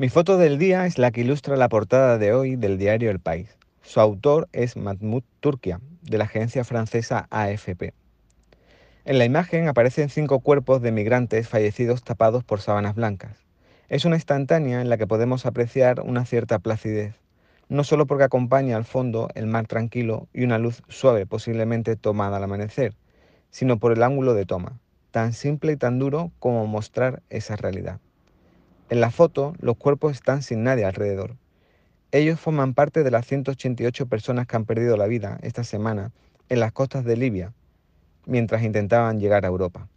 Mi foto del día es la que ilustra la portada de hoy del diario El País. Su autor es Mahmoud Turkia, de la agencia francesa AFP. En la imagen aparecen cinco cuerpos de migrantes fallecidos tapados por sábanas blancas. Es una instantánea en la que podemos apreciar una cierta placidez, no solo porque acompaña al fondo el mar tranquilo y una luz suave posiblemente tomada al amanecer, sino por el ángulo de toma, tan simple y tan duro como mostrar esa realidad. En la foto, los cuerpos están sin nadie alrededor. Ellos forman parte de las 188 personas que han perdido la vida esta semana en las costas de Libia, mientras intentaban llegar a Europa.